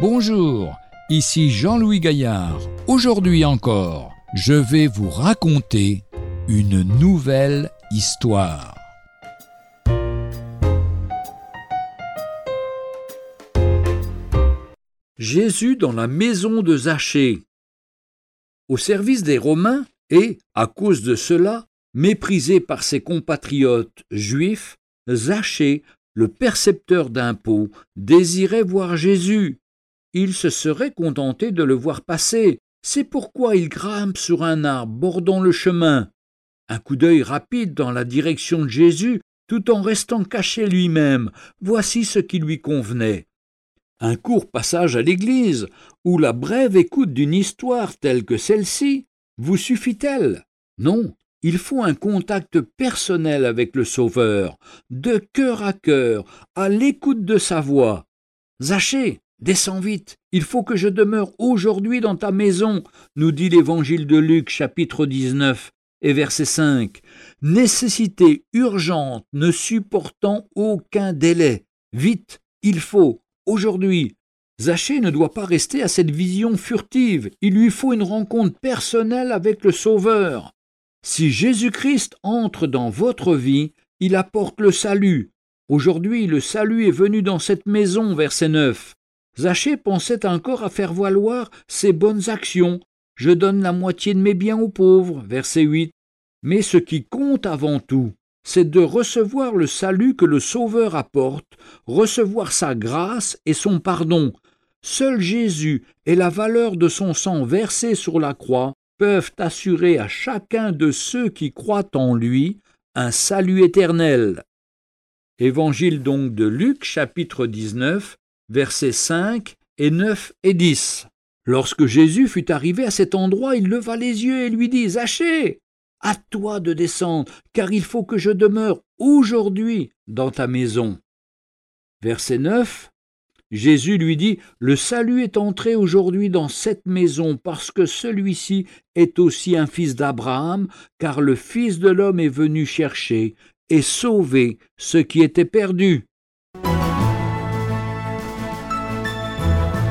Bonjour, ici Jean-Louis Gaillard. Aujourd'hui encore, je vais vous raconter une nouvelle histoire. Jésus dans la maison de Zachée. Au service des Romains et, à cause de cela, méprisé par ses compatriotes juifs, Zachée, le percepteur d'impôts, désirait voir Jésus. Il se serait contenté de le voir passer. C'est pourquoi il grimpe sur un arbre bordant le chemin. Un coup d'œil rapide dans la direction de Jésus, tout en restant caché lui-même, voici ce qui lui convenait. Un court passage à l'église, ou la brève écoute d'une histoire telle que celle-ci, vous suffit-elle? Non, il faut un contact personnel avec le Sauveur, de cœur à cœur, à l'écoute de sa voix. Zachée, descends vite, il faut que je demeure aujourd'hui dans ta maison, nous dit l'évangile de Luc chapitre 19 et verset 5. Nécessité urgente ne supportant aucun délai. Vite, il faut, aujourd'hui. Zachée ne doit pas rester à cette vision furtive, il lui faut une rencontre personnelle avec le Sauveur. Si Jésus-Christ entre dans votre vie, il apporte le salut. Aujourd'hui, le salut est venu dans cette maison, verset 9. Zachée pensait encore à faire valoir ses bonnes actions. Je donne la moitié de mes biens aux pauvres, verset 8. Mais ce qui compte avant tout, c'est de recevoir le salut que le Sauveur apporte, recevoir sa grâce et son pardon. Seul Jésus et la valeur de son sang versé sur la croix peuvent assurer à chacun de ceux qui croient en lui un salut éternel. Évangile donc de Luc chapitre 19 versets 5 et 9 et 10. Lorsque Jésus fut arrivé à cet endroit, il leva les yeux et lui dit Zachée, à toi de descendre, car il faut que je demeure aujourd'hui dans ta maison. Verset 9 Jésus lui dit, Le salut est entré aujourd'hui dans cette maison parce que celui-ci est aussi un fils d'Abraham, car le Fils de l'homme est venu chercher et sauver ce qui était perdu.